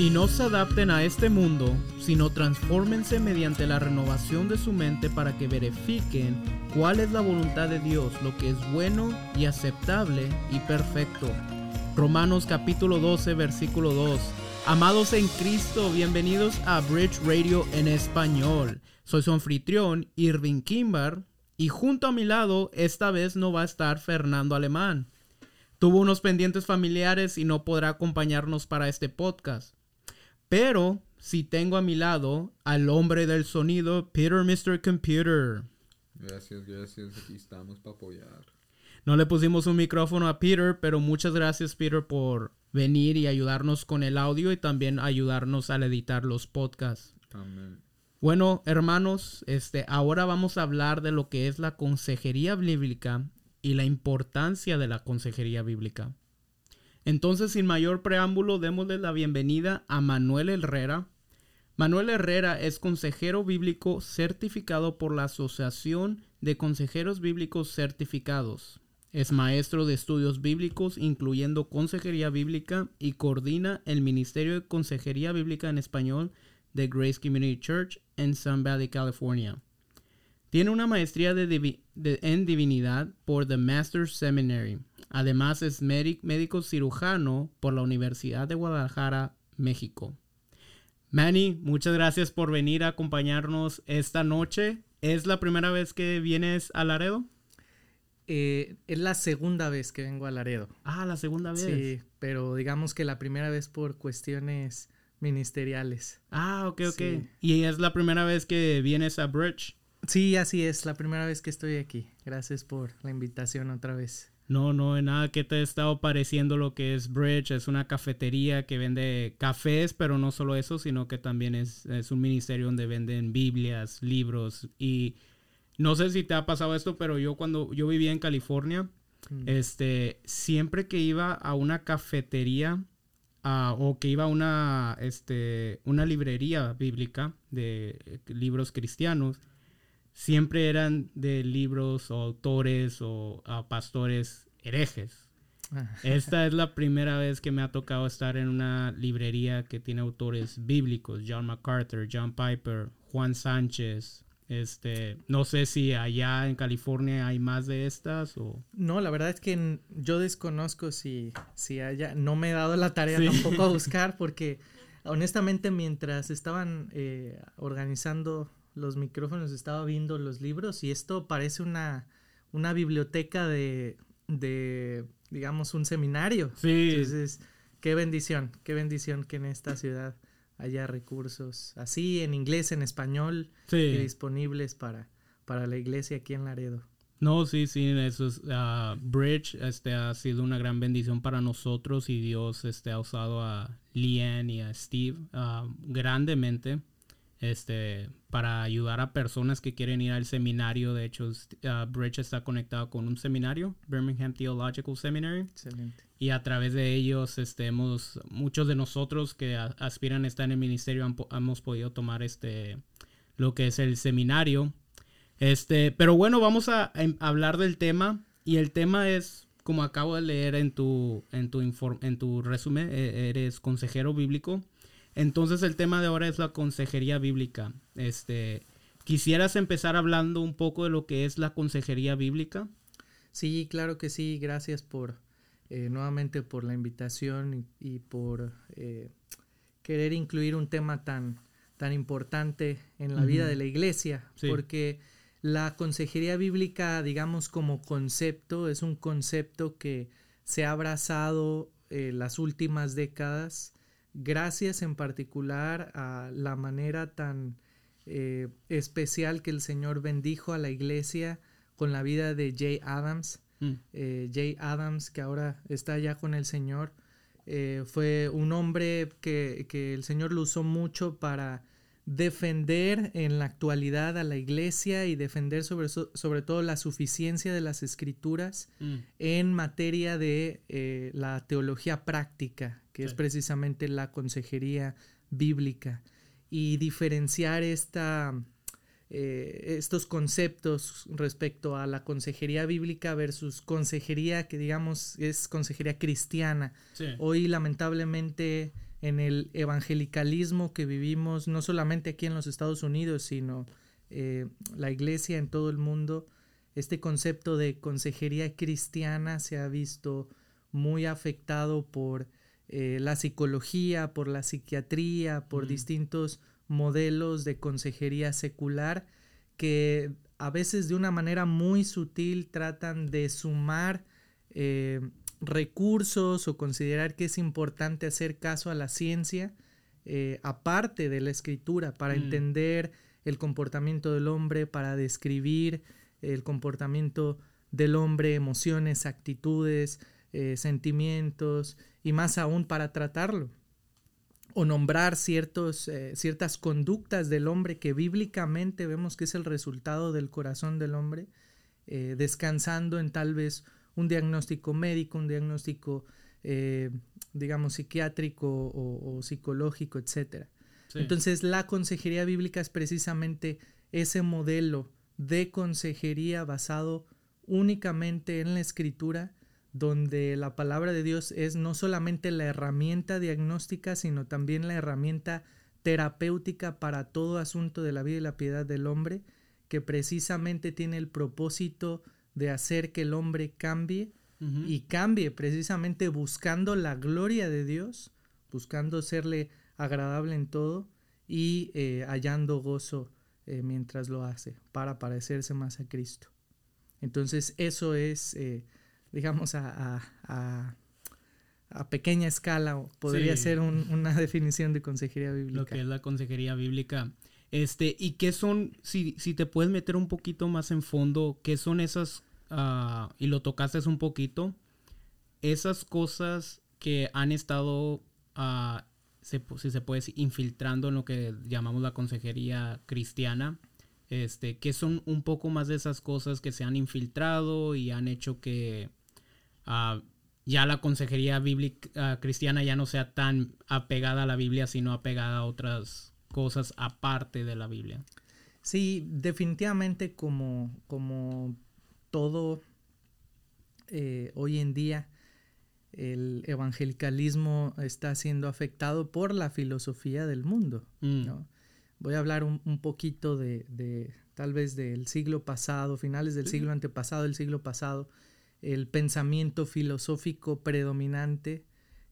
Y no se adapten a este mundo, sino transfórmense mediante la renovación de su mente para que verifiquen cuál es la voluntad de Dios, lo que es bueno y aceptable y perfecto. Romanos capítulo 12, versículo 2. Amados en Cristo, bienvenidos a Bridge Radio en español. Soy su anfitrión, Irving Kimbar, y junto a mi lado, esta vez no va a estar Fernando Alemán. Tuvo unos pendientes familiares y no podrá acompañarnos para este podcast. Pero si tengo a mi lado al hombre del sonido, Peter Mr. Computer. Gracias, gracias. Aquí estamos para apoyar. No le pusimos un micrófono a Peter, pero muchas gracias Peter por venir y ayudarnos con el audio y también ayudarnos al editar los podcasts. Amén. Bueno, hermanos, este, ahora vamos a hablar de lo que es la consejería bíblica y la importancia de la consejería bíblica. Entonces, sin mayor preámbulo, démosle la bienvenida a Manuel Herrera. Manuel Herrera es consejero bíblico certificado por la Asociación de Consejeros Bíblicos Certificados. Es maestro de estudios bíblicos, incluyendo consejería bíblica, y coordina el Ministerio de Consejería Bíblica en Español de Grace Community Church en Sun Valley, California. Tiene una maestría en divinidad por The Master's Seminary. Además es médico cirujano por la Universidad de Guadalajara, México. Manny, muchas gracias por venir a acompañarnos esta noche. ¿Es la primera vez que vienes a Laredo? Eh, es la segunda vez que vengo a Laredo. Ah, la segunda vez. Sí, pero digamos que la primera vez por cuestiones ministeriales. Ah, ok, ok. ¿Y es la primera vez que vienes a Bridge? Sí, así es, la primera vez que estoy aquí. Gracias por la invitación otra vez. No, no, en nada que te ha estado pareciendo lo que es Bridge. Es una cafetería que vende cafés, pero no solo eso, sino que también es, es un ministerio donde venden Biblias, libros. Y no sé si te ha pasado esto, pero yo cuando yo vivía en California, mm. este, siempre que iba a una cafetería o que iba a una, este, una librería bíblica de libros cristianos, siempre eran de libros o autores o pastores herejes. Ah. Esta es la primera vez que me ha tocado estar en una librería que tiene autores bíblicos, John MacArthur, John Piper, Juan Sánchez, este, no sé si allá en California hay más de estas o... No, la verdad es que yo desconozco si, si haya... No me he dado la tarea tampoco a buscar porque honestamente mientras estaban eh, organizando los micrófonos estaba viendo los libros y esto parece una, una biblioteca de, de, digamos, un seminario. Sí. Entonces, qué bendición, qué bendición que en esta ciudad haya recursos así en inglés, en español, disponibles para, para la iglesia aquí en Laredo. No, sí, sí, eso es, uh, Bridge este, ha sido una gran bendición para nosotros y Dios este, ha usado a Leanne y a Steve uh, grandemente este, para ayudar a personas que quieren ir al seminario. De hecho, uh, Bridge está conectado con un seminario, Birmingham Theological Seminary. Excelente y a través de ellos este, hemos, muchos de nosotros que aspiran a estar en el ministerio hemos podido tomar este, lo que es el seminario. Este, pero bueno, vamos a, em, hablar del tema y el tema es, como acabo de leer en tu, en tu, en tu resumen, e, eres consejero bíblico. Entonces el tema de ahora es la consejería bíblica. Este, ¿Quisieras empezar hablando un poco de lo que es la consejería bíblica? Sí, claro que sí. Gracias por, eh, nuevamente por la invitación y, por eh, querer incluir un tema tan, tan importante en la vida de la iglesia, porque la consejería bíblica, digamos como concepto, es un concepto que se ha abrazado eh, las últimas décadas, gracias en particular a la manera tan especial que el Señor bendijo a la iglesia con la vida de Jay Adams, Mm. Eh, Jay Adams, que ahora está ya con el Señor, eh, fue un hombre que, el Señor lo usó mucho para defender en la actualidad a la iglesia y defender sobre, sobre todo la suficiencia de las escrituras mm. en materia de eh, la teología práctica, que es precisamente la consejería bíblica, y diferenciar esta eh, estos conceptos respecto a la consejería bíblica versus consejería que digamos es consejería cristiana. Hoy lamentablemente en el evangelicalismo que vivimos, no solamente aquí en los Estados Unidos, sino eh, la iglesia en todo el mundo, este concepto de consejería cristiana se ha visto muy afectado por eh, la psicología, por la psiquiatría, por distintos modelos de consejería secular que a veces de una manera muy sutil tratan de sumar eh, recursos o considerar que es importante hacer caso a la ciencia eh, aparte de la escritura para mm. entender el comportamiento del hombre, para describir el comportamiento del hombre, emociones, actitudes, eh, sentimientos y más aún para tratarlo o nombrar ciertos, eh, ciertas conductas del hombre que bíblicamente vemos que es el resultado del corazón del hombre, descansando en tal vez un diagnóstico médico, un diagnóstico, eh, digamos, psiquiátrico o, psicológico, etc. Entonces, la consejería bíblica es precisamente ese modelo de consejería basado únicamente en la escritura, donde la palabra de Dios es no solamente la herramienta diagnóstica, sino también la herramienta terapéutica para todo asunto de la vida y la piedad del hombre, que precisamente tiene el propósito de hacer que el hombre cambie y cambie precisamente buscando la gloria de Dios, buscando serle agradable en todo y eh, hallando gozo eh, mientras lo hace para parecerse más a Cristo. Entonces eso es, eh, digamos, a, a, a, pequeña escala, podría ser una definición de consejería bíblica. Lo que es la consejería bíblica. Este, ¿y qué son, si, si te puedes meter un poquito más en fondo, qué son esas Ah, y lo tocaste un poquito, esas cosas que han estado, uh, si se puede decir, infiltrando en lo que llamamos la consejería cristiana, este, que son un poco más de esas cosas que se han infiltrado y han hecho que uh, ya la consejería bíblica cristiana ya no sea tan apegada a la Biblia, sino apegada a otras cosas aparte de la Biblia. Sí, definitivamente como, como todo eh, hoy en día el evangelicalismo está siendo afectado por la filosofía del mundo. Mm. Voy a hablar un, poquito de, tal vez del siglo pasado, finales del siglo antepasado, el siglo pasado, el pensamiento filosófico predominante,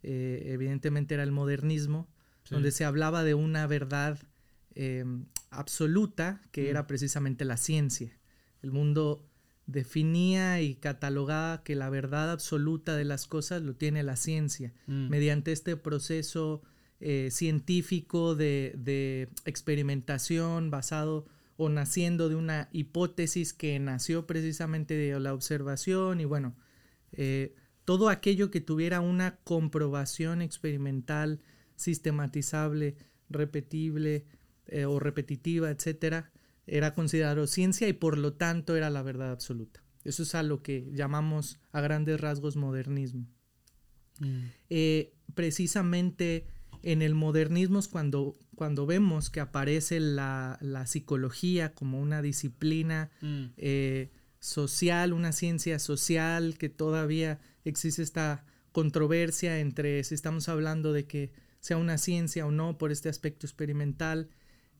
eh, evidentemente era el modernismo, donde se hablaba de una verdad em, absoluta que mm. era precisamente la ciencia. El mundo definía y catalogaba que la verdad absoluta de las cosas lo tiene la ciencia, mm. mediante este proceso eh, científico de, experimentación basado o naciendo de una hipótesis que nació precisamente de la observación y bueno, eh, todo aquello que tuviera una comprobación experimental, sistematizable, repetible eh, o repetitiva, etcétera, era considerado ciencia y por lo tanto era la verdad absoluta. Eso es a lo que llamamos a grandes rasgos modernismo. Mm. Eh, precisamente en el modernismo es cuando, cuando vemos que aparece la, psicología como una disciplina mm. eh, social, una ciencia social, que todavía existe esta controversia entre si estamos hablando de que sea una ciencia o no por este aspecto experimental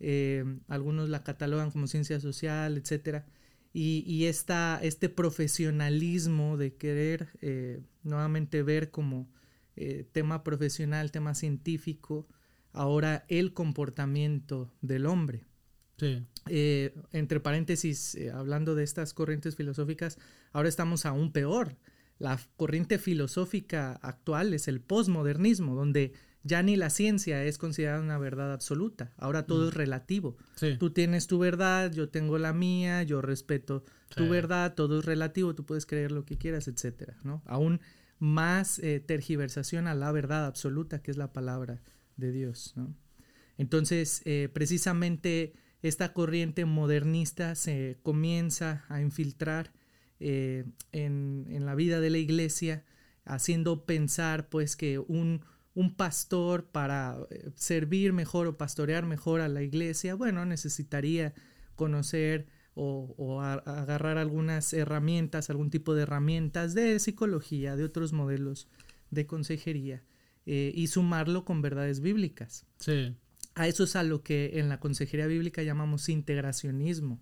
eh, algunos la catalogan como ciencia social, etc. Y, este profesionalismo de querer eh, nuevamente ver como eh, tema profesional, tema científico, ahora el comportamiento del hombre. entre paréntesis, hablando de estas corrientes filosóficas, ahora estamos aún peor. La corriente filosófica actual es el postmodernismo, donde ya ni la ciencia es considerada una verdad absoluta. Ahora todo mm. es relativo. Tú tienes tu verdad, yo tengo la mía, yo respeto tu verdad, todo es relativo, tú puedes creer lo que quieras, etcétera, ¿no? Aún más eh, tergiversación a la verdad absoluta que es la palabra de Dios, ¿no? Entonces, eh, precisamente esta corriente modernista se comienza a infiltrar eh, en, en la vida de la iglesia, haciendo pensar pues que un un pastor para eh, servir mejor o pastorear mejor a la iglesia, bueno, necesitaría conocer o, agarrar algunas herramientas, algún tipo de herramientas de psicología, de otros modelos de consejería. eh, y sumarlo con verdades bíblicas. Sí. A eso es a lo que en la consejería bíblica llamamos integracionismo,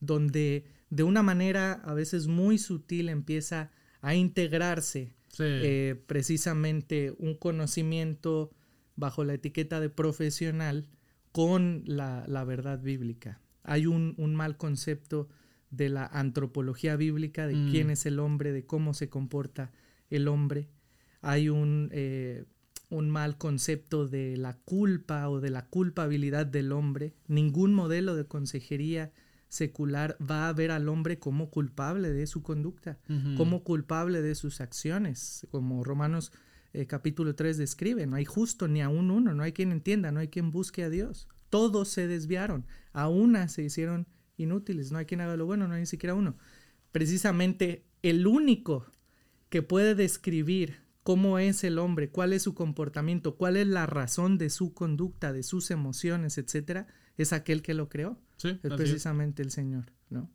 donde de una manera a veces muy sutil empieza a integrarse Sí. eh, precisamente un conocimiento bajo la etiqueta de profesional con la, la verdad bíblica. Hay un, un mal concepto de la antropología bíblica, de Mm. quién es el hombre, de cómo se comporta el hombre. Hay un, eh, un mal concepto de la culpa o de la culpabilidad del hombre. Ningún modelo de consejería secular va a ver al hombre como culpable de su conducta como culpable de sus acciones, como Romanos eh, capítulo 3 describe, no hay justo ni aún uno, no hay quien entienda, no hay quien busque a Dios. Todos se desviaron, a una se hicieron inútiles, no hay quien haga lo bueno, no hay ni siquiera uno. Precisamente el único que puede describir cómo es el hombre, cuál es su comportamiento, cuál es la razón de su conducta, de sus emociones, etcétera, es aquel que lo creó Sí, es así es. precisamente el Señor, ¿no?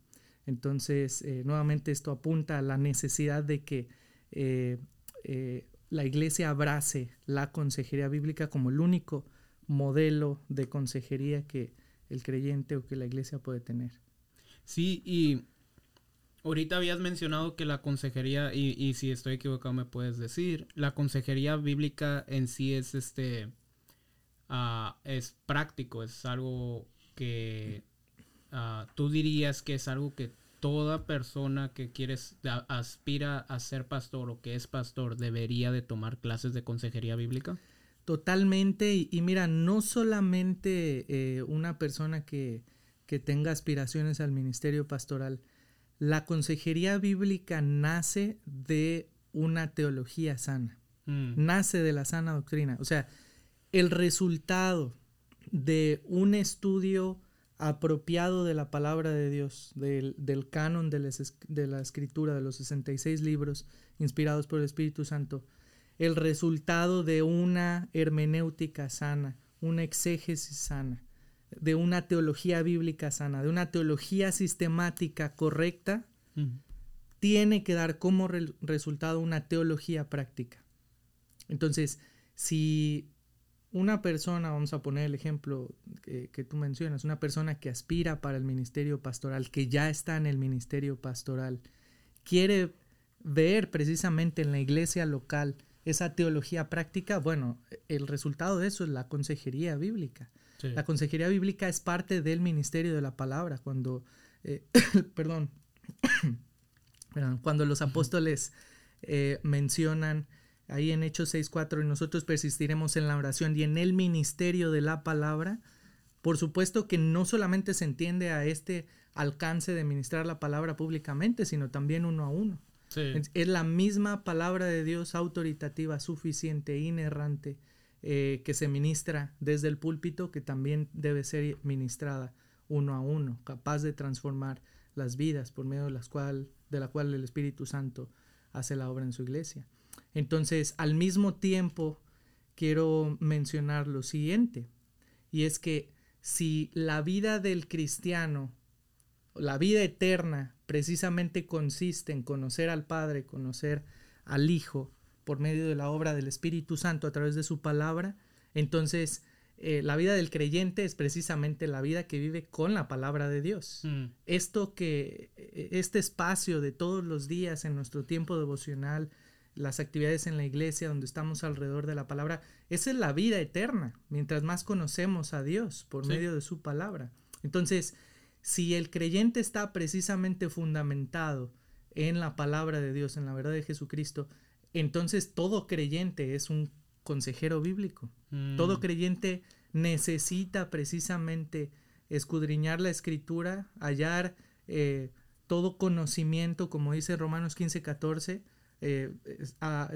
Entonces, eh, nuevamente esto apunta a la necesidad de que eh, eh, la iglesia abrace la consejería bíblica como el único modelo de consejería que el creyente o que la iglesia puede tener. Sí, y ahorita habías mencionado que la consejería, y, y si estoy equivocado me puedes decir, la consejería bíblica en sí es este, ah, es práctico, es algo que ah, tú dirías que es algo que toda persona que quieres, aspira a ser pastor o que es pastor debería de tomar clases de consejería bíblica. Totalmente, y, y mira, no solamente eh, una persona que, que tenga aspiraciones al ministerio pastoral, la consejería bíblica nace de una teología sana. Mm, nace de la sana doctrina. O sea, el resultado de un estudio apropiado de la palabra de Dios, del, del canon de, de la escritura, de los 66 libros inspirados por el Espíritu Santo, el resultado de una hermenéutica sana, una exégesis sana, de una teología bíblica sana, de una teología sistemática correcta, tiene que dar como re- resultado una teología práctica. Entonces, si una persona, vamos a poner el ejemplo que, que tú mencionas, una persona que aspira para el ministerio pastoral, que ya está en el ministerio pastoral, quiere ver precisamente en la iglesia local esa teología práctica, bueno, el resultado de eso es la consejería bíblica. sí. La consejería bíblica es parte del ministerio de la palabra. Cuando, eh, perdón, perdón, cuando los apóstoles eh, mencionan ahí en Hechos 6.4 y nosotros persistiremos en la oración y en el ministerio de la palabra, por supuesto que no solamente se entiende a este alcance de ministrar la palabra públicamente, sino también uno a uno. Sí. Es, es la misma palabra de Dios autoritativa, suficiente, inerrante, eh, que se ministra desde el púlpito, que también debe ser ministrada uno a uno, capaz de transformar las vidas por medio de, las cual, de la cual el Espíritu Santo hace la obra en su iglesia. Entonces, al mismo tiempo, quiero mencionar lo siguiente, y es que si la vida del cristiano, la vida eterna, precisamente consiste en conocer al Padre, conocer al Hijo, por medio de la obra del Espíritu Santo a través de su palabra, entonces eh, la vida del creyente es precisamente la vida que vive con la palabra de Dios. Mm, Esto que, eh, este espacio de todos los días en nuestro tiempo devocional, las actividades en la iglesia donde estamos alrededor de la palabra, esa es la vida eterna, mientras más conocemos a Dios por Sí. medio de su palabra. Entonces, si el creyente está precisamente fundamentado en la palabra de Dios, en la verdad de Jesucristo, entonces todo creyente es un consejero bíblico. mm, Todo creyente necesita precisamente escudriñar la escritura, hallar eh, todo conocimiento, como dice Romanos 15, 14, eh, a-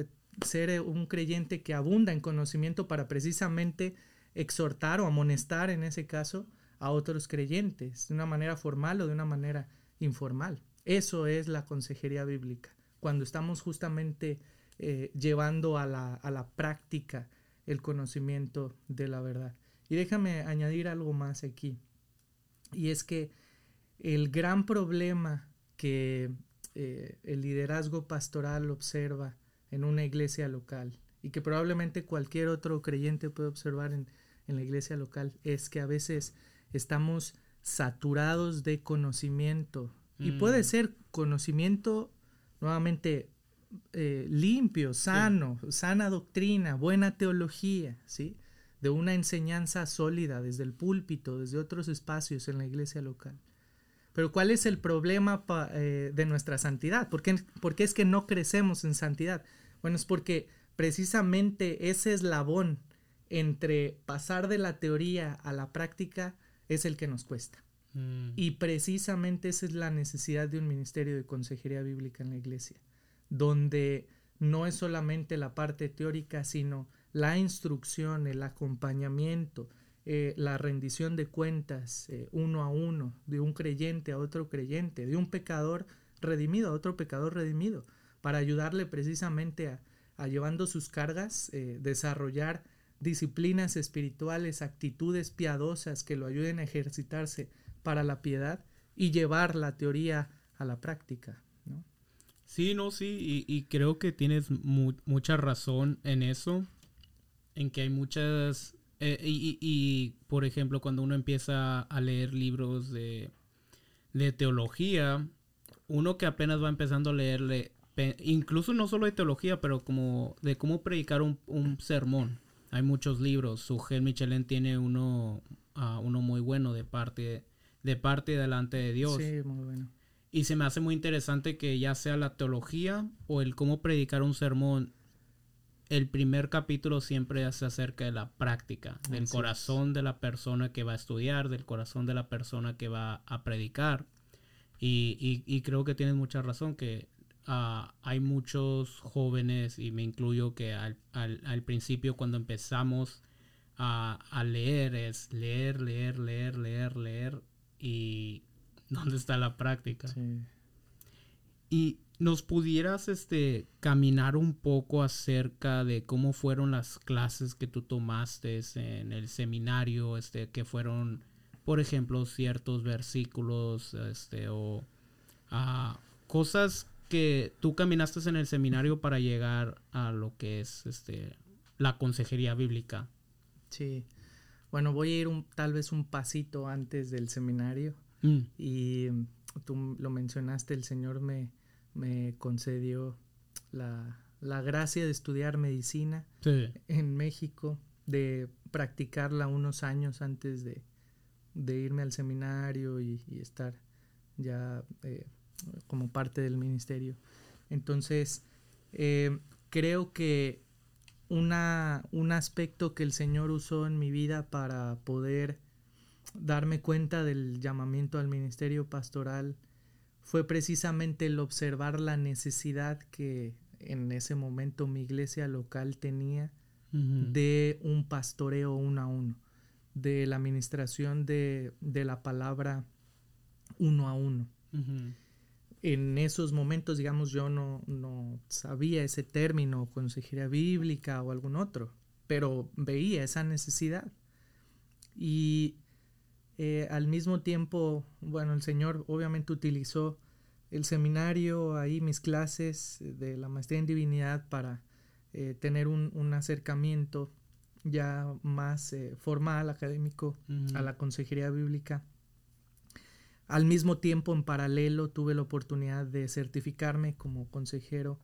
ser eh, un creyente que abunda en conocimiento para precisamente exhortar o amonestar en ese caso a otros creyentes, de una manera formal o de una manera informal. Eso es la consejería bíblica, cuando estamos justamente eh, llevando a la, a la práctica el conocimiento de la verdad. Y déjame añadir algo más aquí, y es que el gran problema que eh, el liderazgo pastoral observa en una iglesia local y que probablemente cualquier otro creyente puede observar en, en la iglesia local es que a veces estamos saturados de conocimiento y puede Mm. ser conocimiento nuevamente eh, limpio, sano, sana doctrina, buena teología, ¿sí? De una enseñanza sólida desde el púlpito, desde otros espacios en la iglesia local. Pero ¿cuál es el problema pa- eh, de nuestra santidad? ¿Por qué, por qué es que no crecemos en santidad? Bueno, es porque precisamente ese eslabón entre pasar de la teoría a la práctica es el que nos cuesta. Mm. Y precisamente esa es la necesidad de un ministerio de consejería bíblica en la iglesia, donde no es solamente la parte teórica, sino la instrucción, el acompañamiento, eh, la rendición de cuentas eh, uno a uno, de un creyente a otro creyente, de un pecador redimido a otro pecador redimido, para ayudarle precisamente a, llevando sus cargas, eh, desarrollar disciplinas espirituales, actitudes piadosas que lo ayuden a ejercitarse para la piedad y llevar la teoría a la práctica. Sí, no, sí, y, y creo que tienes mu- mucha razón en eso, en que hay muchas, eh, y, y- y, por ejemplo, cuando uno empieza a leer libros de, de teología, uno que apenas va empezando a leerle, incluso no solo de teología, pero como de cómo predicar un, un sermón. Hay muchos libros, Sugel Michelin tiene uno, ah, uno muy bueno de parte, de parte delante de Dios. Sí, muy bueno. Y se me hace muy interesante que ya sea la teología o el cómo predicar un sermón, el primer capítulo siempre se acerca de la práctica, del Así es. corazón de la persona que va a estudiar, del corazón de la persona que va a predicar. Y, y- y creo que tienes mucha razón, que ah, hay muchos jóvenes, y me incluyo, que al, al- al principio cuando empezamos a, a leer es leer, leer, leer, leer, leer, y ¿dónde está la práctica? Sí. Y nos pudieras este caminar un poco acerca de cómo fueron las clases que tú tomaste en el seminario, este, que fueron, por ejemplo, ciertos versículos, este, o ah, cosas que tú caminaste en el seminario para llegar a lo que es este la consejería bíblica. Sí. Bueno, voy a ir un, tal vez un pasito antes del seminario. Mm, Y mm, tú lo mencionaste, el Señor me, me concedió la, la gracia de estudiar medicina sí. en México, de practicarla unos años antes de, de irme al seminario y, y estar ya eh, como parte del ministerio. Entonces, eh, creo que una, un aspecto que el Señor usó en mi vida para poder darme cuenta del llamamiento al ministerio pastoral fue precisamente el observar la necesidad que en ese momento mi iglesia local tenía de un pastoreo uno a uno, de la administración de, de la palabra uno a uno. En esos momentos, digamos, yo no, no sabía ese término, consejería bíblica o algún otro, pero veía esa necesidad. Y eh, al mismo tiempo, bueno, el Señor obviamente utilizó el seminario, ahí mis clases de la maestría en divinidad para eh, tener un, un acercamiento ya más eh, formal, académico, a la consejería bíblica. Al mismo tiempo, en paralelo, tuve la oportunidad de certificarme como consejero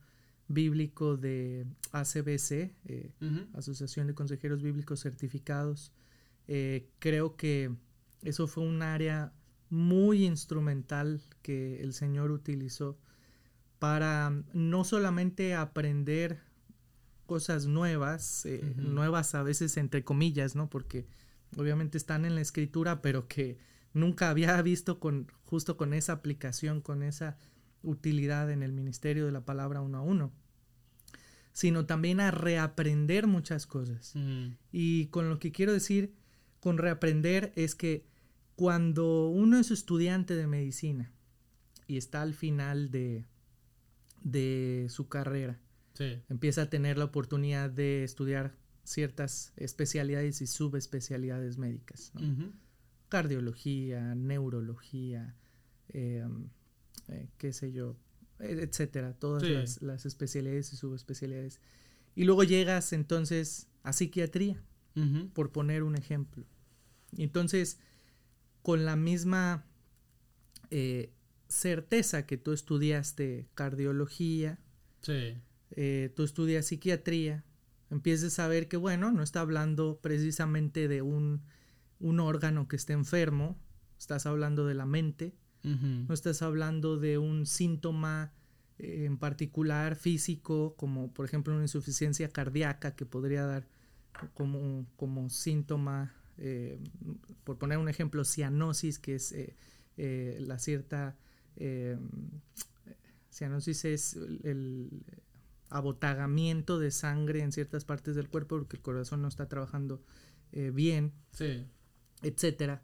bíblico de ACBC, eh. Asociación de Consejeros Bíblicos Certificados. Creo que eso fue un área muy instrumental que el Señor utilizó para mm, no solamente aprender cosas nuevas, eh, nuevas a veces entre comillas, ¿no? Porque obviamente están en la escritura, pero que nunca había visto con justo con esa aplicación, con esa utilidad en el ministerio de la palabra uno a uno, sino también a reaprender muchas cosas. Ujú. Y con lo que quiero decir con reaprender es que cuando uno es estudiante de medicina y está al final de, de su carrera, Sí. empieza a tener la oportunidad de estudiar ciertas especialidades y subespecialidades médicas. Cardiología, neurología, eh, eh, qué sé yo, etcétera, todas Sí. las, las especialidades y subespecialidades. Y luego llegas entonces a psiquiatría, por poner un ejemplo. Entonces, con la misma eh, certeza que tú estudiaste cardiología, Sí. eh, tú estudias psiquiatría, empiezas a ver que, bueno, no está hablando precisamente de un, un órgano que esté enfermo, estás hablando de la mente, no estás hablando de un síntoma eh, en particular físico, como por ejemplo una insuficiencia cardíaca que podría dar como, como síntoma, eh, por poner un ejemplo, cianosis, que es eh, eh, la cierta... cianosis es el, abotagamiento de sangre en ciertas partes del cuerpo porque el corazón no está trabajando bien Sí. etcétera.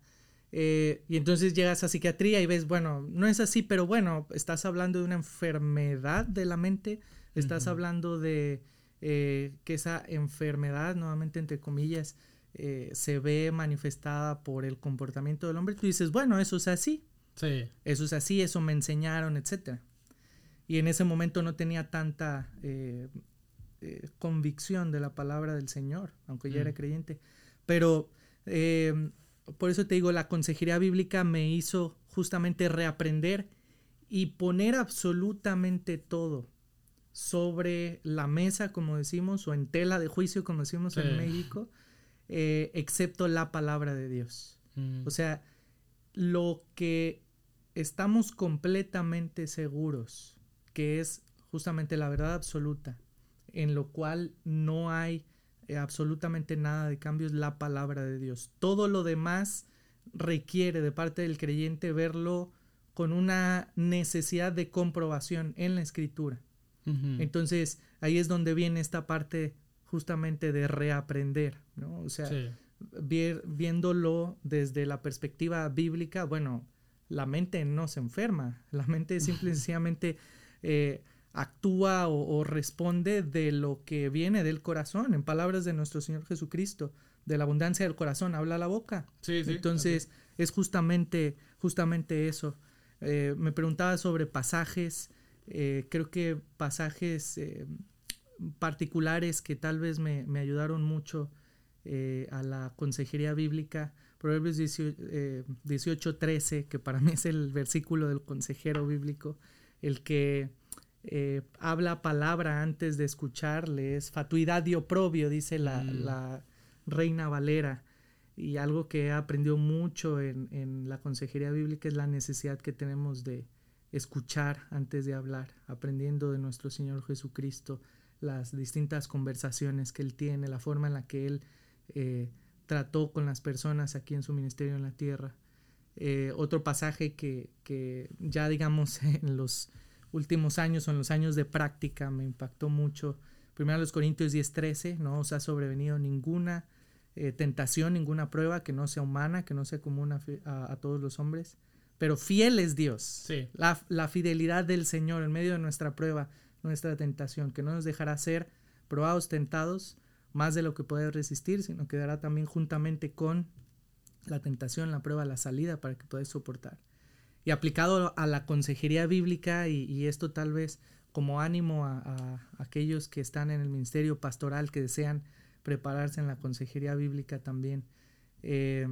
Eh, y entonces llegas a psiquiatría y ves, bueno, no es así, pero bueno, estás hablando de una enfermedad de la mente, estás hablando de eh, que esa enfermedad, nuevamente entre comillas, eh, se ve manifestada por el comportamiento del hombre. Tú dices, bueno, eso es así, Sí. eso es así, eso me enseñaron, etcétera. Y en ese momento no tenía tanta eh, eh, convicción de la palabra del Señor, aunque ya Mm. era creyente. Pero por eso te digo, la consejería bíblica me hizo justamente reaprender y poner absolutamente todo sobre la mesa, como decimos, o en tela de juicio, como decimos Sí. en México, eh, excepto la palabra de Dios. Mm. O sea, lo que estamos completamente seguros que es justamente la verdad absoluta, en lo cual no hay eh, absolutamente nada de cambio, es la palabra de Dios. Todo lo demás requiere de parte del creyente verlo con una necesidad de comprobación en la escritura. Entonces, ahí es donde viene esta parte justamente de reaprender, ¿no? O sea, Sí. viéndolo desde la perspectiva bíblica, bueno, la mente no se enferma, la mente simple y sencillamente eh, actúa o, o responde de lo que viene del corazón, en palabras de nuestro Señor Jesucristo, de la abundancia del corazón habla la boca. Sí, sí. Entonces, es justamente, justamente eso. Eh, me preguntaba sobre pasajes, eh, creo que pasajes eh, particulares que tal vez me, me ayudaron mucho eh, a la consejería bíblica. Proverbios 18, eh, 18:13, que para mí es el versículo del consejero bíblico, el que eh, habla palabra antes de escucharle, es fatuidad y oprobio, dice la, Mm. la Reina Valera. Y algo que he aprendido mucho en, en la consejería bíblica es la necesidad que tenemos de escuchar antes de hablar, aprendiendo de nuestro Señor Jesucristo las distintas conversaciones que Él tiene, la forma en la que Él eh, trató con las personas aquí en su ministerio en la tierra. Eh, otro pasaje que, que ya digamos en los últimos años o en los años de práctica me impactó mucho. Primero los Corintios 10:13, no os ha sobrevenido ninguna eh, tentación, ninguna prueba que no sea humana, que no sea común a, a todos los hombres, pero fiel es Dios. Sí. La, la fidelidad del Señor en medio de nuestra prueba, nuestra tentación, que no nos dejará ser probados, tentados, más de lo que poder resistir, sino que dará también juntamente con la tentación, la prueba, la salida para que podáis soportar. Y aplicado a la consejería bíblica, y, esto tal vez como ánimo a, a aquellos que están en el ministerio pastoral, que desean prepararse en la consejería bíblica también, eh,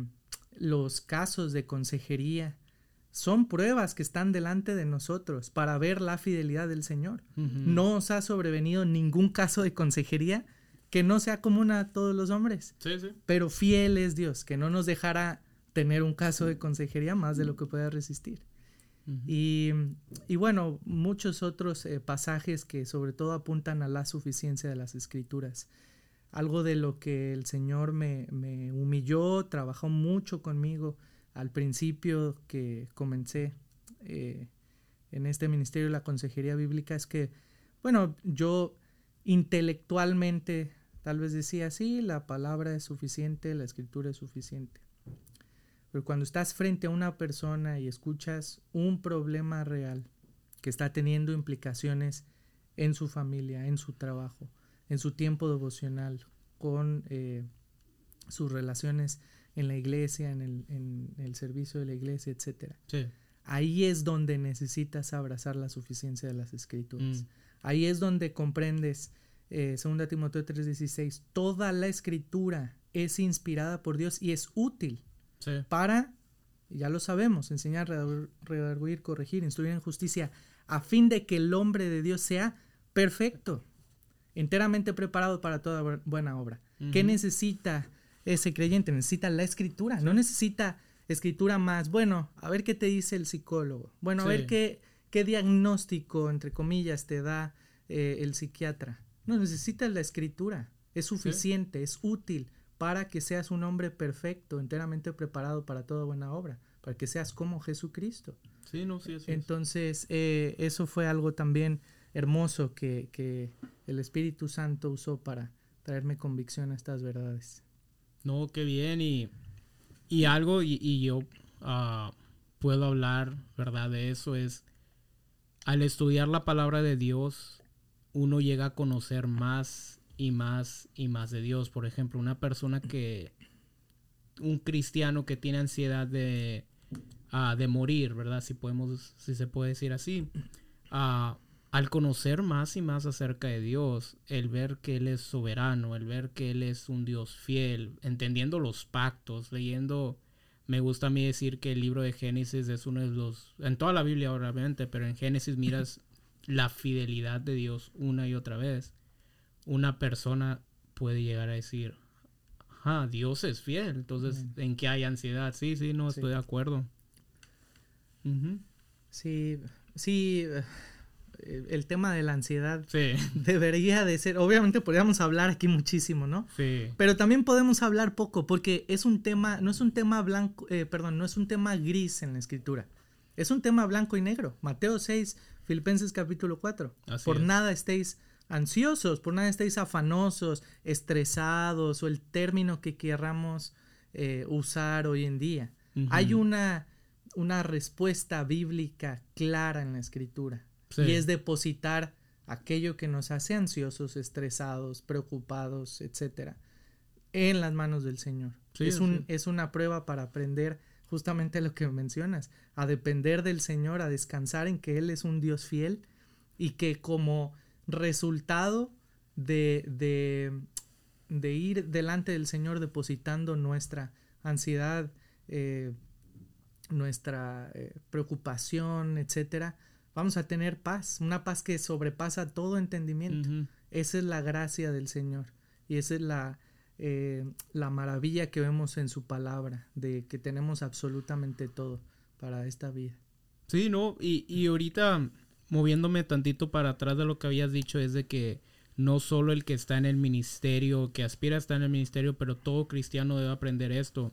los casos de consejería son pruebas que están delante de nosotros para ver la fidelidad del Señor. No os ha sobrevenido ningún caso de consejería que no sea común a todos los hombres Sí, sí. pero fiel es Dios, que no nos dejará tener un caso de consejería más de lo que pueda resistir. Y, y bueno, muchos otros eh, pasajes que sobre todo apuntan a la suficiencia de las escrituras. Algo de lo que el Señor me, me humilló, trabajó mucho conmigo al principio que comencé eh, en este ministerio de la consejería bíblica es que, bueno, yo intelectualmente tal vez decía, sí, la palabra es suficiente, la escritura es suficiente. Pero cuando estás frente a una persona y escuchas un problema real que está teniendo implicaciones en su familia, en su trabajo, en su tiempo devocional, con eh, sus relaciones en la iglesia, en el, en el servicio de la iglesia. Sí. Ahí es donde necesitas abrazar la suficiencia de las escrituras. Mm. Ahí es donde comprendes eh, 2 Timoteo 3:16, toda la escritura es inspirada por Dios y es útil Sí. para, ya lo sabemos, enseñar, redargu- redarguir, corregir, instruir en justicia, a fin de que el hombre de Dios sea perfecto, enteramente preparado para toda bu- buena obra. ¿Qué necesita ese creyente? Necesita la escritura, no necesita escritura más. Bueno, a ver qué te dice el psicólogo. Bueno, a ver qué, qué diagnóstico, entre comillas, te da eh, el psiquiatra. No, necesitas la escritura. Es suficiente, es útil para que seas un hombre perfecto, enteramente preparado para toda buena obra, para que seas como Jesucristo. Sí, no, sí, así es. Entonces, eh, eso fue algo también hermoso que, que el Espíritu Santo usó para traerme convicción a estas verdades. No, qué bien. Y, y algo, y, yo ah, puedo hablar, ¿verdad? De eso es, al estudiar la palabra de Dios, uno llega a conocer más y más y más de Dios. Por ejemplo, una persona que, un cristiano que tiene ansiedad de, ah, de morir, ¿verdad? Si podemos, si se puede decir así. Ah, al conocer más y más acerca de Dios, el ver que Él es soberano, el ver que Él es un Dios fiel, entendiendo los pactos, leyendo, me gusta a mí decir que el libro de Génesis es uno de los, en toda la Biblia obviamente, pero en Génesis miras la fidelidad de Dios una y otra vez. Una persona puede llegar a decir, ah, Dios es fiel, entonces. ¿en qué hay ansiedad? Sí, sí, no, Sí. estoy de acuerdo. Ujú. Sí, sí, el tema de la ansiedad Sí, debería de ser, obviamente podríamos hablar aquí muchísimo, ¿no? sí. Pero también podemos hablar poco porque es un tema, no es un tema blanco, eh, perdón, no es un tema gris en la escritura. Es un tema blanco y negro. Mateo 6, Filipenses capítulo 4. Así por es. nada estéis ansiosos, por nada estéis afanosos, estresados o el término que querramos eh, usar hoy en día. Hay una, una respuesta bíblica clara en la escritura Sí. y es depositar aquello que nos hace ansiosos, estresados, preocupados, etcétera, en las manos del Señor. Sí, es, un, sí. es una prueba para aprender justamente lo que mencionas, a depender del Señor, a descansar en que Él es un Dios fiel y que como resultado de, de, de ir delante del Señor depositando nuestra ansiedad, eh, nuestra eh, preocupación, etcétera, vamos a tener paz, una paz que sobrepasa todo entendimiento. Esa es la gracia del Señor y esa es la, eh, la maravilla que vemos en su palabra, de que tenemos absolutamente todo para esta vida. Sí, no, y, y ahorita moviéndome tantito para atrás de lo que habías dicho es de que no solo el que está en el ministerio, que aspira a estar en el ministerio, pero todo cristiano debe aprender esto.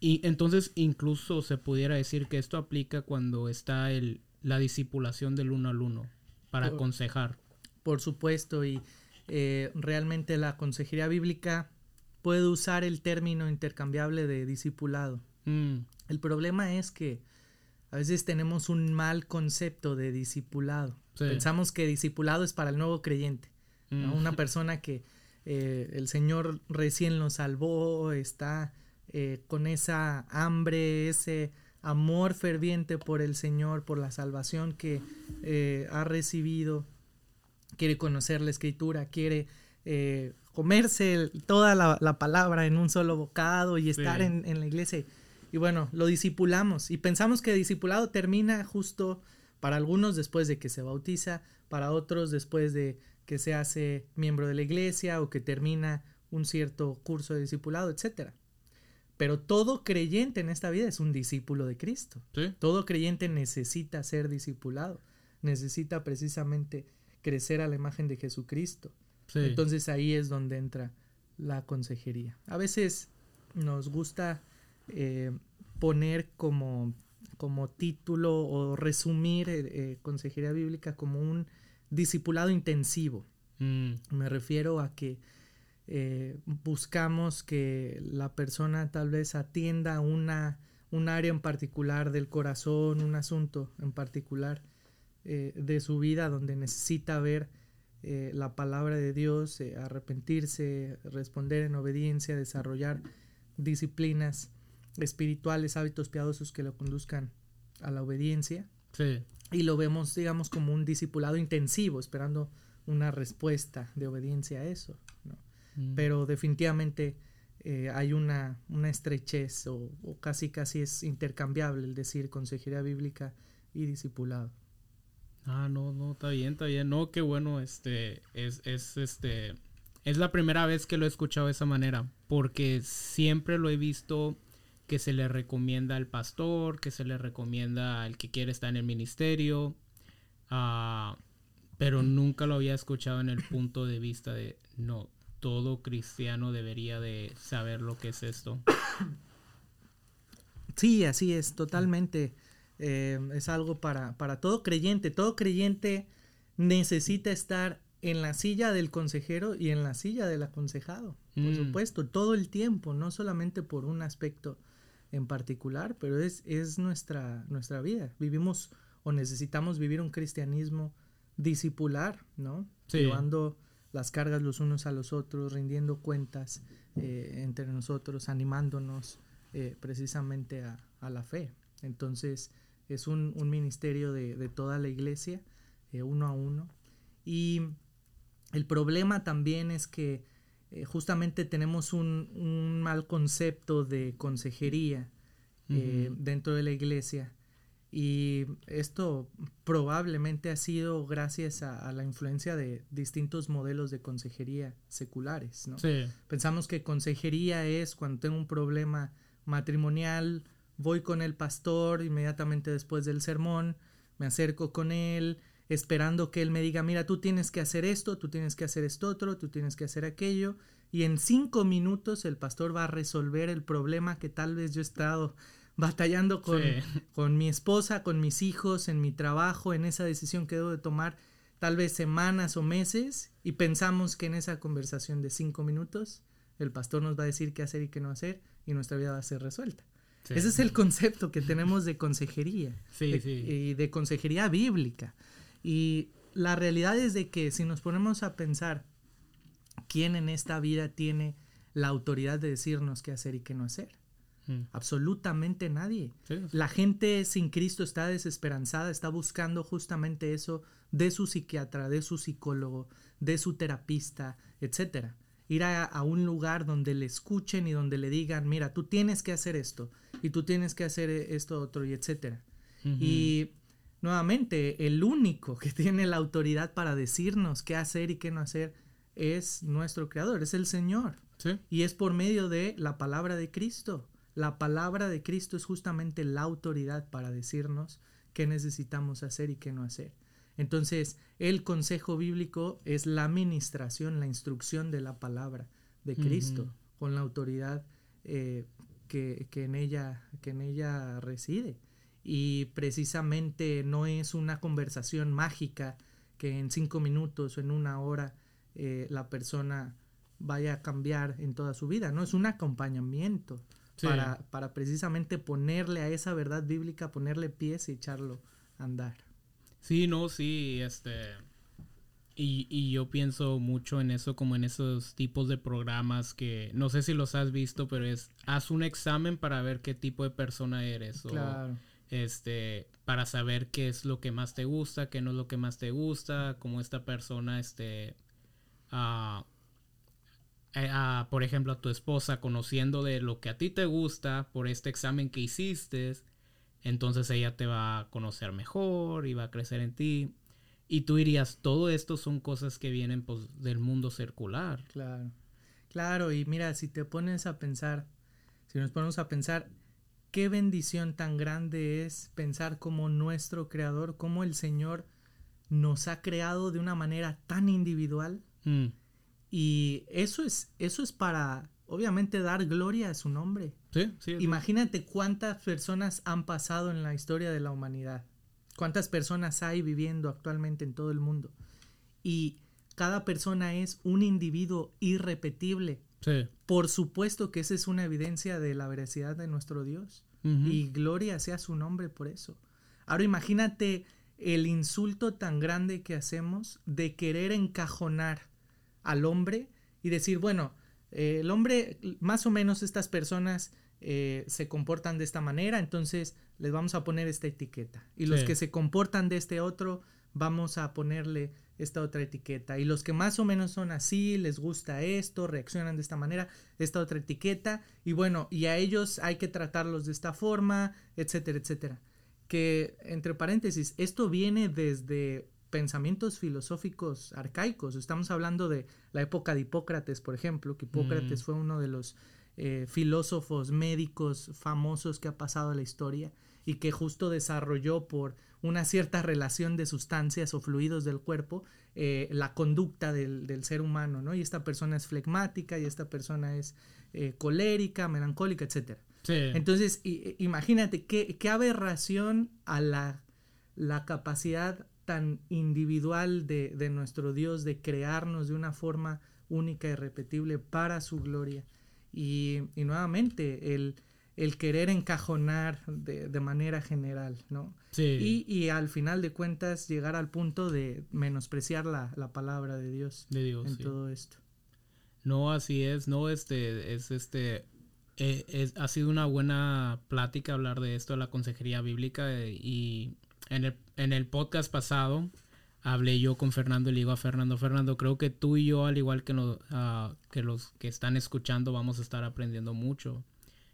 Y entonces incluso se pudiera decir que esto aplica cuando está el, la discipulación del uno al uno para Por- aconsejar. Por supuesto, y eh, realmente la consejería bíblica puede usar el término intercambiable de discipulado. Mm, El problema es que a veces tenemos un mal concepto de discipulado. Sí. Pensamos que discipulado es para el nuevo creyente. ¿no? mm, Una persona que eh, el Señor recién lo salvó, está eh, con esa hambre, ese amor ferviente por el Señor, por la salvación que eh, ha recibido, quiere conocer la escritura, quiere eh, comerse el- toda la, la palabra en un solo bocado y estar Sí. en, en la iglesia. Y bueno, lo discipulamos y pensamos que discipulado termina justo para algunos después de que se bautiza, para otros después de que se hace miembro de la iglesia o que termina un cierto curso de discipulado, etcétera. Pero todo creyente en esta vida es un discípulo de Cristo. sí, Todo creyente necesita ser discipulado, necesita precisamente crecer a la imagen de Jesucristo. sí. Entonces ahí es donde entra la consejería. A veces nos gusta eh, poner como, como título o resumir eh, eh, consejería bíblica como un discipulado intensivo. Mm, Me refiero a que eh, buscamos que la persona tal vez atienda una, un área en particular del corazón, un asunto en particular eh, de su vida donde necesita ver eh, la palabra de Dios, eh, arrepentirse, responder en obediencia, desarrollar disciplinas espirituales, hábitos piadosos que lo conduzcan a la obediencia sí, y lo vemos, digamos, como un discipulado intensivo, esperando una respuesta de obediencia a eso. Mm. Pero definitivamente eh, hay una, una estrechez o, o casi casi es intercambiable el decir consejería bíblica y discipulado. Ah, no, no, está bien, está bien. No, qué bueno, este, es, es, este, es la primera vez que lo he escuchado de esa manera, porque siempre lo he visto que se le recomienda al pastor, que se le recomienda al que quiere estar en el ministerio, ah, pero nunca lo había escuchado en el punto de vista de, no, todo cristiano debería de saber lo que es esto. Sí, así es, totalmente. Eh, es algo para, para todo creyente. Todo creyente necesita estar en la silla del consejero y en la silla del aconsejado. Por Mm. supuesto, todo el tiempo, no solamente por un aspecto en particular, pero es, es nuestra, nuestra vida. Vivimos o necesitamos vivir un cristianismo discipular, ¿no? Sí. Llevando las cargas los unos a los otros, rindiendo cuentas eh, entre nosotros, animándonos eh, precisamente a, a la fe. Entonces, es un, un ministerio de, de toda la iglesia, eh, uno a uno. Y el problema también es que justamente tenemos un, un mal concepto de consejería dentro de la iglesia. Y esto probablemente ha sido gracias a, a la influencia de distintos modelos de consejería seculares, ¿no? Sí, Pensamos que consejería es cuando tengo un problema matrimonial, voy con el pastor inmediatamente después del sermón, me acerco con él, esperando que él me diga, mira, tú tienes que hacer esto, tú tienes que hacer esto otro, tú tienes que hacer aquello, y en cinco minutos el pastor va a resolver el problema que tal vez yo he estado batallando con, Sí. con mi esposa, con mis hijos, en mi trabajo, en esa decisión que debo de tomar tal vez semanas o meses y pensamos que en esa conversación de cinco minutos el pastor nos va a decir qué hacer y qué no hacer y nuestra vida va a ser resuelta. sí. Ese es el concepto que tenemos de consejería Sí, de- sí. y de consejería bíblica. Y la realidad es de que si nos ponemos a pensar quién en esta vida tiene la autoridad de decirnos qué hacer y qué no hacer, Mm. absolutamente nadie. Sí, La gente sin Cristo está desesperanzada, está buscando justamente eso de su psiquiatra, de su psicólogo, de su terapista, etcétera. Ir a, a un lugar donde le escuchen y donde le digan, mira, tú tienes que hacer esto y tú tienes que hacer esto otro y etcétera. Y nuevamente, el único que tiene la autoridad para decirnos qué hacer y qué no hacer es nuestro Creador, es el Señor. Sí, Y es por medio de la palabra de Cristo. La palabra de Cristo es justamente la autoridad para decirnos qué necesitamos hacer y qué no hacer. Entonces, el consejo bíblico es la administración, la instrucción de la palabra de Cristo, con la autoridad eh, que, que en ella, que en ella reside. Y precisamente no es una conversación mágica que en cinco minutos o en una hora eh, la persona vaya a cambiar en toda su vida, ¿no? Es un acompañamiento Sí. para, para precisamente ponerle a esa verdad bíblica, ponerle pies y echarlo a andar. Sí, no, sí, este... Y, y yo pienso mucho en eso, como en esos tipos de programas que no sé si los has visto, pero es haz un examen para ver qué tipo de persona eres. o, Claro. este, para saber qué es lo que más te gusta, qué no es lo que más te gusta, como esta persona, este, ah, eh, por ejemplo, a tu esposa, conociendo de lo que a ti te gusta por este examen que hiciste, entonces ella te va a conocer mejor y va a crecer en ti. Y tú dirías, todo esto son cosas que vienen pues, del mundo circular. Claro. Claro, y mira, si te pones a pensar, si nos ponemos a pensar, qué bendición tan grande es pensar como nuestro creador, como el Señor nos ha creado de una manera tan individual. Mm, Y eso es, eso es para, obviamente, dar gloria a su nombre. Sí, sí. sí. Imagínate cuántas personas han pasado en la historia de la humanidad. Cuántas personas hay viviendo actualmente en todo el mundo. Y cada persona es un individuo irrepetible. Sí. Por supuesto que esa es una evidencia de la veracidad de nuestro Dios. Y gloria sea su nombre por eso. Ahora imagínate el insulto tan grande que hacemos de querer encajonar al hombre y decir, bueno, eh, el hombre, más o menos estas personas eh, se comportan de esta manera, entonces les vamos a poner esta etiqueta. Y los que se comportan de este otro, vamos a ponerle esta otra etiqueta. Y los que más o menos son así, les gusta esto, reaccionan de esta manera, esta otra etiqueta. Y bueno, y a ellos hay que tratarlos de esta forma, etcétera, etcétera. Que, entre paréntesis, esto viene desde pensamientos filosóficos arcaicos. Estamos hablando de la época de Hipócrates, por ejemplo, que Hipócrates Mm. fue uno de los eh, filósofos médicos famosos que ha pasado a la historia y que justo desarrolló por una cierta relación de sustancias o fluidos del cuerpo eh, la conducta del, del ser humano, ¿no? Y esta persona es flegmática y esta persona es eh, colérica, melancólica. Sí. Entonces, imagínate qué, qué aberración a la, la capacidad tan individual de, de nuestro Dios de crearnos de una forma única y repetible para su gloria. Y, y nuevamente, el, el querer encajonar de, de manera general, ¿no? sí. Y, y al final de cuentas llegar al punto de menospreciar la, la palabra de Dios de Dios, en sí. todo esto. No, así es, no, este, es este, eh, es- ha sido una buena plática hablar de esto, de la consejería bíblica, eh, y en el, en el podcast pasado hablé yo con Fernando y le digo a Fernando, Fernando, creo que tú y yo, al igual que, no- ah, que los que están escuchando, vamos a estar aprendiendo mucho.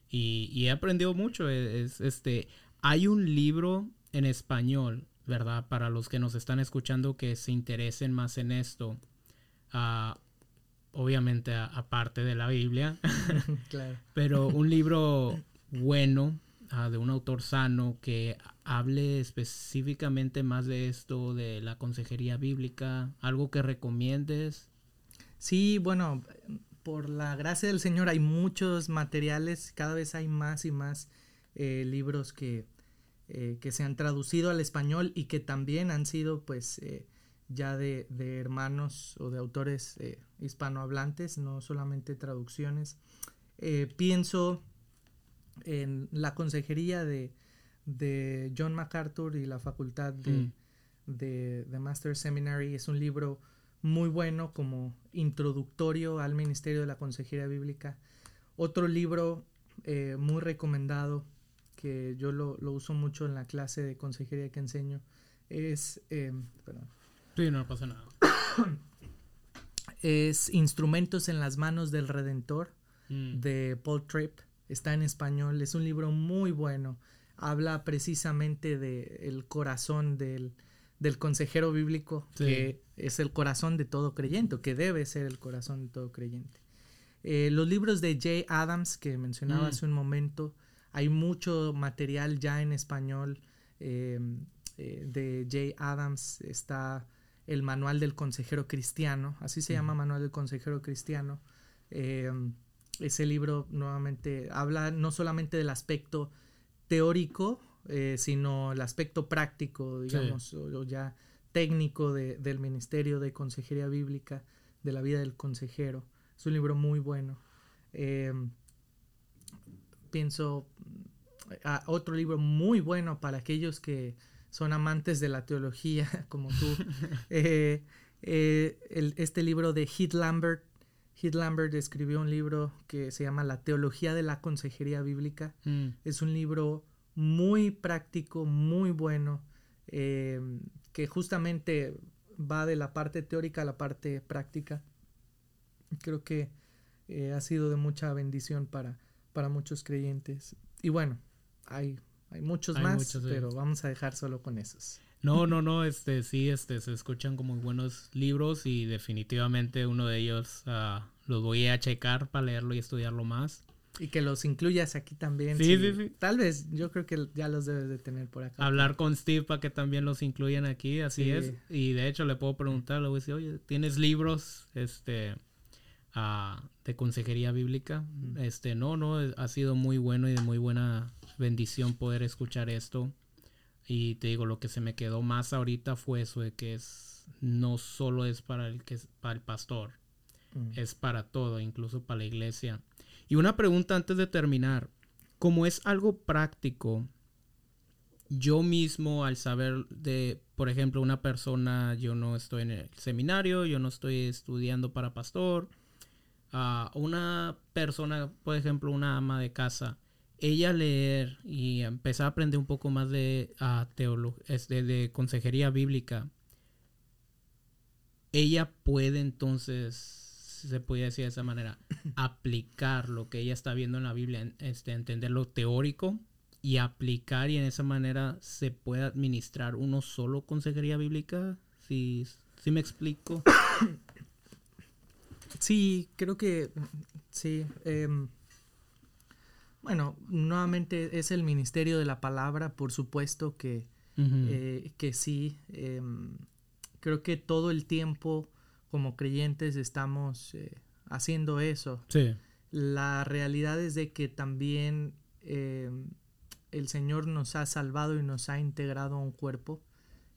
Y, y he aprendido mucho, eh, es, este, hay un libro en español, ¿verdad? Para los que nos están escuchando que se interesen más en esto. Ah, obviamente aparte de la Biblia, claro. pero un libro bueno ah, de un autor sano que hable específicamente más de esto, de la consejería bíblica, algo que recomiendes. Sí, bueno, por la gracia del Señor hay muchos materiales, cada vez hay más y más eh, libros que, eh, que se han traducido al español y que también han sido pues eh, ya de, de hermanos o de autores eh, hispanohablantes, no solamente traducciones. Eh, pienso en la consejería de, de John MacArthur y la facultad de, Mm. de, de Master Seminary. Es un libro muy bueno como introductorio al Ministerio de la Consejería Bíblica. Otro libro eh, muy recomendado que yo lo, lo uso mucho en la clase de consejería que enseño es, eh, perdón, Sí, no pasa nada. es Instrumentos en las manos del Redentor Mm. de Paul Tripp. Está en español. Es un libro muy bueno. Habla precisamente de el corazón del, del consejero bíblico, Sí. que es el corazón de todo creyente, o que debe ser el corazón de todo creyente. Eh, los libros de Jay Adams que mencionaba Mm. hace un momento, hay mucho material ya en español eh, eh, de Jay Adams. Está el manual del consejero cristiano, así se llama Ujú. manual del consejero cristiano. Ese libro nuevamente habla no solamente del aspecto teórico, eh, sino el aspecto práctico, digamos, o, o ya técnico de- del Ministerio de Consejería Bíblica, de la vida del consejero. Es un libro muy bueno. Eh, pienso a otro libro muy bueno para aquellos que son amantes de la teología, como tú. Eh, eh, el- este libro de Heath Lambert. Heath Lambert escribió un libro que se llama La Teología de la Consejería Bíblica. Mm. Es un libro muy práctico, muy bueno, eh, que justamente va de la parte teórica a la parte práctica. Creo que eh, ha sido de mucha bendición para, para muchos creyentes. Y bueno, hay, hay muchos Hay más, muchos, pero vamos a dejar solo con esos. No, no, no, este sí, este se escuchan como buenos libros y definitivamente uno de ellos ah, los voy a checar para leerlo y estudiarlo más. Y que los incluyas aquí también. Sí, sí, sí. Tal vez, yo creo que ya los debes de tener por acá. Hablar con Steve para que también los incluyan aquí, así Sí. es. Y de hecho le puedo preguntar, le voy a decir, oye, ¿tienes libros este ah, de consejería bíblica? Mm. Este, no, no, ha sido muy bueno y de muy buena bendición poder escuchar esto. Y te digo, lo que se me quedó más ahorita fue eso de que es no solo es para el que es para el pastor, Mm. es para todo, incluso para la iglesia. Y una pregunta antes de terminar. Como es algo práctico, yo mismo al saber de, por ejemplo, una persona, yo no estoy en el seminario, yo no estoy estudiando para pastor, a una persona, por ejemplo, una ama de casa, ella leer y empezar a aprender un poco más de, este, de consejería bíblica, ella puede entonces, se podría decir de esa manera, aplicar lo que ella está viendo en la Biblia, este, entender lo teórico y aplicar y en esa manera se puede administrar uno solo consejería bíblica, si, si me explico. Sí, creo que sí. Em, bueno, nuevamente es el ministerio de la palabra, por supuesto que, eh, que sí. Em, creo que todo el tiempo como creyentes estamos eh, haciendo eso. Sí. La realidad es de que también em, el Señor nos ha salvado y nos ha integrado a un cuerpo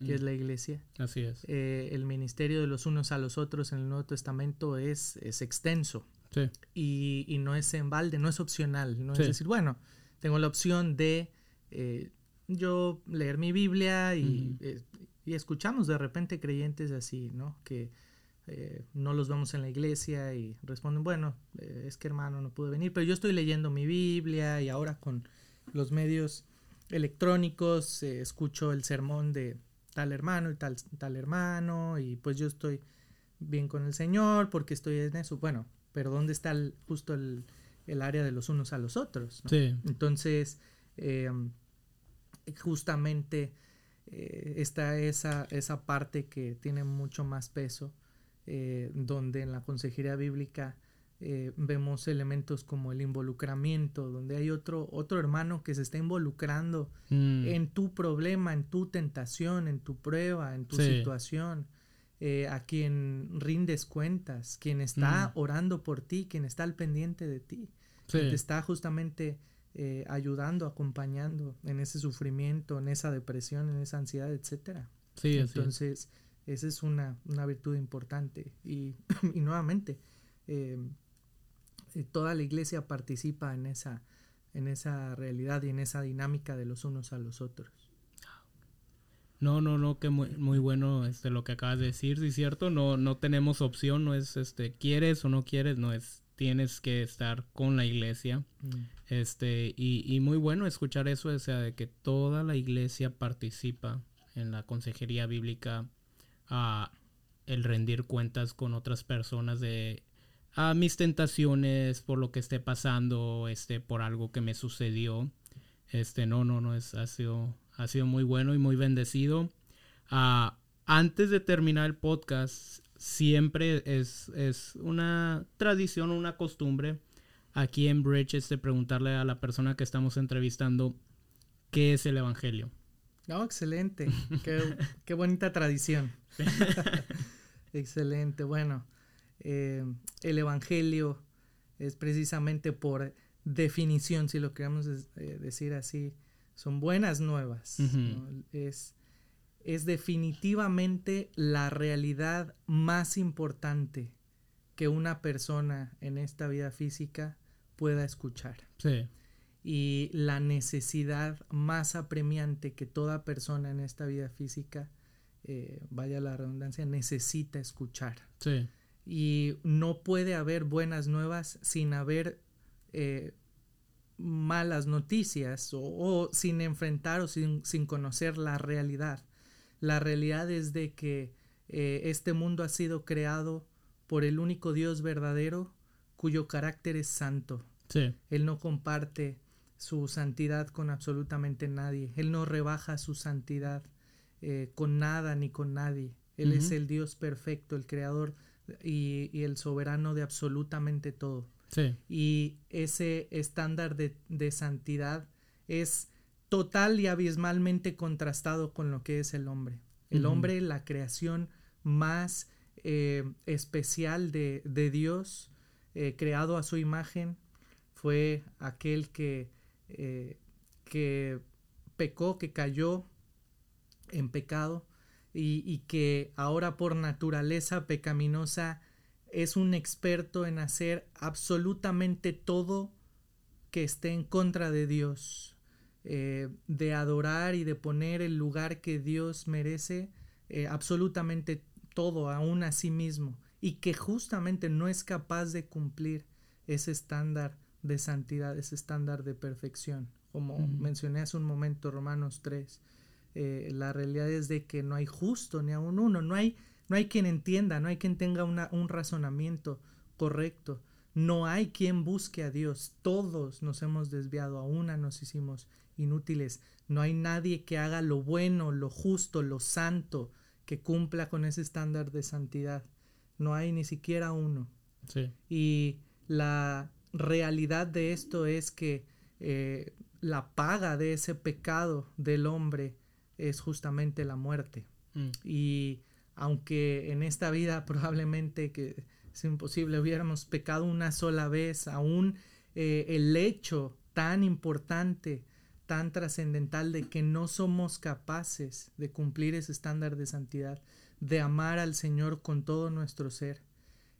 que es mm. la iglesia. Así es. Eh, el ministerio de los unos a los otros en el Nuevo Testamento es, es extenso. Sí. Y, y, no es en balde, no es opcional. No es decir, bueno, tengo la opción de eh, yo leer mi Biblia y, eh, y, escuchamos de repente creyentes así, ¿no? Que no los vemos en la iglesia y responden, bueno, es que hermano no pude venir, pero yo estoy leyendo mi Biblia y ahora con los medios electrónicos escucho el sermón de tal hermano y tal, tal hermano, y pues yo estoy bien con el Señor porque estoy en eso. Bueno, pero ¿dónde está justo el, área de los unos a los otros? Entonces, em, justamente eh, está esa, esa parte que tiene mucho más peso, eh, donde en la consejería bíblica eh, vemos elementos como el involucramiento, donde hay otro, otro hermano que se está involucrando mm. en tu problema, en tu tentación, en tu prueba, en tu situación, eh, a quien rindes cuentas, quien está mm. orando por ti, quien está al pendiente de ti, quien te está justamente eh, ayudando, acompañando en ese sufrimiento, en esa depresión, en esa ansiedad, etcétera. Entonces, esa es una, una virtud importante. Y, y nuevamente, toda la iglesia participa en esa, en esa realidad y en esa dinámica de los unos a los otros. No, no, no, que muy, muy bueno este lo que acabas de decir, sí cierto, no, no tenemos opción, no es este quieres o no quieres, no es tienes que estar con la iglesia. Mm. Este, y, y, muy bueno escuchar eso, o sea, de que toda la iglesia participa en la consejería bíblica, a el rendir cuentas con otras personas de a mis tentaciones, por lo que esté pasando, este, por algo que me sucedió. Este, no, no, no, es, ha sido, ha sido muy bueno y muy bendecido. Ah, antes de terminar el podcast, siempre es, es una tradición, una costumbre aquí en Bridge, este, preguntarle a la persona que estamos entrevistando qué es el Evangelio. Oh, excelente. qué, qué bonita tradición. excelente. Bueno, eh, el Evangelio es precisamente por definición, si lo queremos eh, decir así, son buenas nuevas. es, es definitivamente la realidad más importante que una persona en esta vida física pueda escuchar. Y la necesidad más apremiante que toda persona en esta vida física, eh, vaya la redundancia, necesita escuchar. Sí y no puede haber buenas nuevas sin haber eh, malas noticias o, sin enfrentar o sin, conocer la realidad. La realidad es de que eh, este mundo ha sido creado por el único Dios verdadero cuyo carácter es santo. Él no comparte su santidad con absolutamente nadie. Él no rebaja su santidad eh, con nada ni con nadie. Él es el Dios perfecto, el creador y, el soberano de absolutamente todo. Y ese estándar de, santidad es total y abismalmente contrastado con lo que es el hombre. El hombre, la creación más eh, especial de, Dios, eh, creado a su imagen, fue aquel que, eh, que pecó, que cayó en pecado y, que ahora por naturaleza pecaminosa es un experto en hacer absolutamente todo que esté en contra de Dios, eh, de adorar y de poner el lugar que Dios merece, eh, absolutamente todo, aún a sí mismo, y que justamente no es capaz de cumplir ese estándar de santidad, ese estándar de perfección, como mencioné hace un momento Romanos 3. Eh, la realidad es de que no hay justo ni aún uno, no hay, no hay quien entienda, no hay quien tenga una, un razonamiento correcto. No hay quien busque a Dios. Todos nos hemos desviado, a una nos hicimos inútiles. No hay nadie que haga lo bueno, lo justo, lo santo, que cumpla con ese estándar de santidad. No hay ni siquiera uno. Y la realidad de esto es que eh, la paga de ese pecado del hombre es justamente la muerte. Mm. Y aunque en esta vida probablemente que es imposible hubiéramos pecado una sola vez, aún eh, el hecho tan importante, tan trascendental de que no somos capaces de cumplir ese estándar de santidad, de amar al Señor con todo nuestro ser,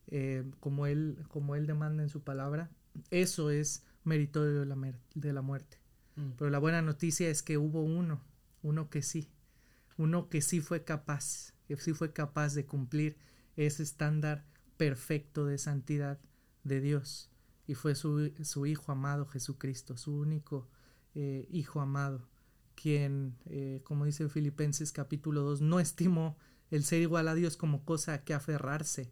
eh, como, él, como Él demanda en su palabra, eso es meritorio de la, de la muerte. Mm. Pero la buena noticia es que hubo uno, uno que sí, uno que sí fue capaz, sí fue capaz de cumplir ese estándar perfecto de santidad de Dios. Y fue su, su Hijo amado Jesucristo, su único eh, Hijo amado, quien, eh, como dice Filipenses capítulo 2, no estimó el ser igual a Dios como cosa a que aferrarse,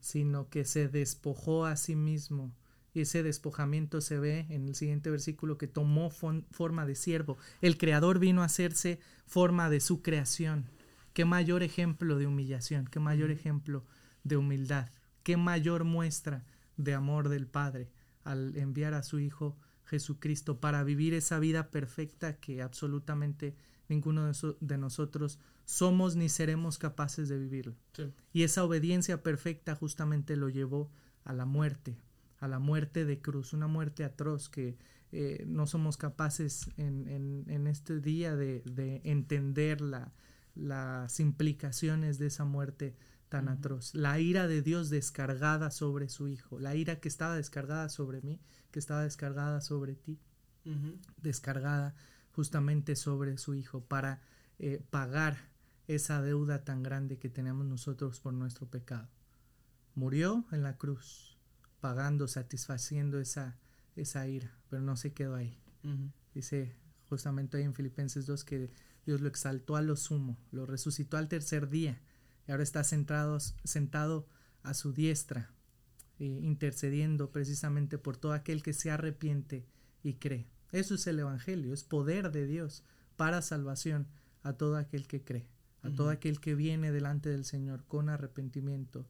sino que se despojó a sí mismo. Y ese despojamiento se ve en el siguiente versículo que tomó forma de siervo. El Creador vino a hacerse forma de su creación. Qué mayor ejemplo de humillación, qué mayor ejemplo de humildad, qué mayor muestra de amor del Padre al enviar a su Hijo Jesucristo para vivir esa vida perfecta que absolutamente ninguno de, nosotros somos ni seremos capaces de vivirlo. Y esa obediencia perfecta justamente lo llevó a la muerte, a la muerte de cruz, una muerte atroz que eh, no somos capaces en, este día de, entender las implicaciones de esa muerte tan atroz. La ira de Dios descargada sobre su Hijo, la ira que estaba descargada sobre mí, que estaba descargada sobre ti, descargada justamente sobre su Hijo para eh, pagar esa deuda tan grande que tenemos nosotros por nuestro pecado. Murió en la cruz, pagando, satisfaciendo esa, esa ira, pero no se quedó ahí. Dice justamente ahí en Filipenses 2 que Dios lo exaltó a lo sumo, lo resucitó al tercer día y ahora está sentado, sentado a su diestra eh, intercediendo precisamente por todo aquel que se arrepiente y cree. Eso es el Evangelio, es poder de Dios para salvación a todo aquel que cree, a todo aquel que viene delante del Señor con arrepentimiento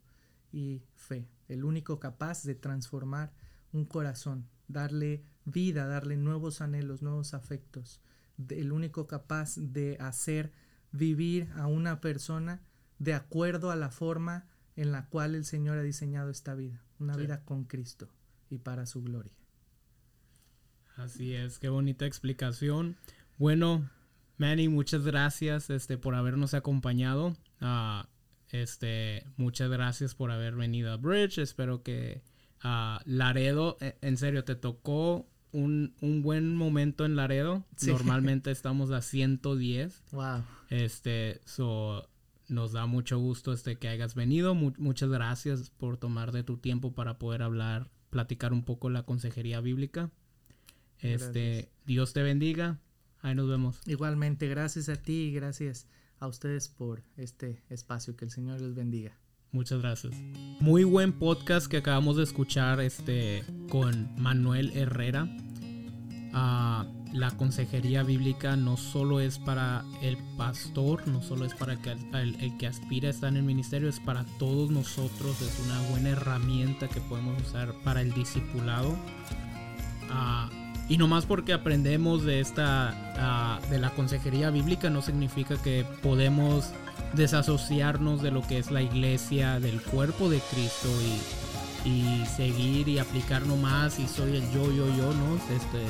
y fe. El único capaz de transformar un corazón, darle vida, darle nuevos anhelos, nuevos afectos. El único capaz de hacer vivir a una persona de acuerdo a la forma en la cual el Señor ha diseñado esta vida, una vida con Cristo y para su gloria. Así es, qué bonita explicación. Bueno, Manny, muchas gracias este, por habernos acompañado. Uh, este, muchas gracias por haber venido a Bridge. Espero que uh, Laredo, e, en serio, te tocó un, un, buen momento en Laredo. Normalmente estamos a 110. Wow. Este, so, nos da mucho gusto este que hayas venido. muchas gracias por tomar de tu tiempo para poder hablar, platicar un poco la consejería bíblica. Este, Dios te bendiga. Ahí nos vemos. Igualmente, gracias a ti y gracias a ustedes por este espacio. Que el Señor les bendiga. Muchas gracias. Muy buen podcast que acabamos de escuchar este con Manuel Herrera. Ah, la consejería bíblica no solo es para el pastor, no solo es para el, que aspira a estar en el ministerio, es para todos nosotros, es una buena herramienta que podemos usar para el discipulado. Ah, y no más porque aprendemos de esta ah, de la consejería bíblica no significa que podemos desasociarnos de lo que es la iglesia, del cuerpo de Cristo y, y seguir y aplicar nomás y soy el yo, yo, yo, ¿no? Este,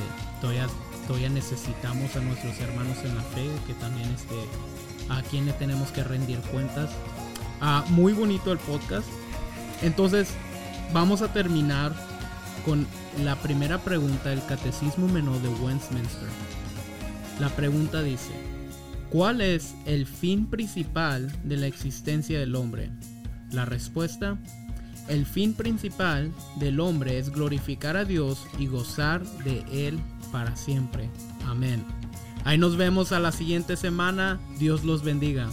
todavía todavía necesitamos a nuestros hermanos en la fe, que también este, a quienes tenemos que rendir cuentas. Ah, muy bonito el podcast. Entonces, vamos a terminar con la primera pregunta del Catecismo Menor de Westminster. La pregunta dice, ¿cuál es el fin principal de la existencia del hombre? La respuesta, el fin principal del hombre es glorificar a Dios y gozar de Él para siempre. Amén. Ahí nos vemos a la siguiente semana. Dios los bendiga.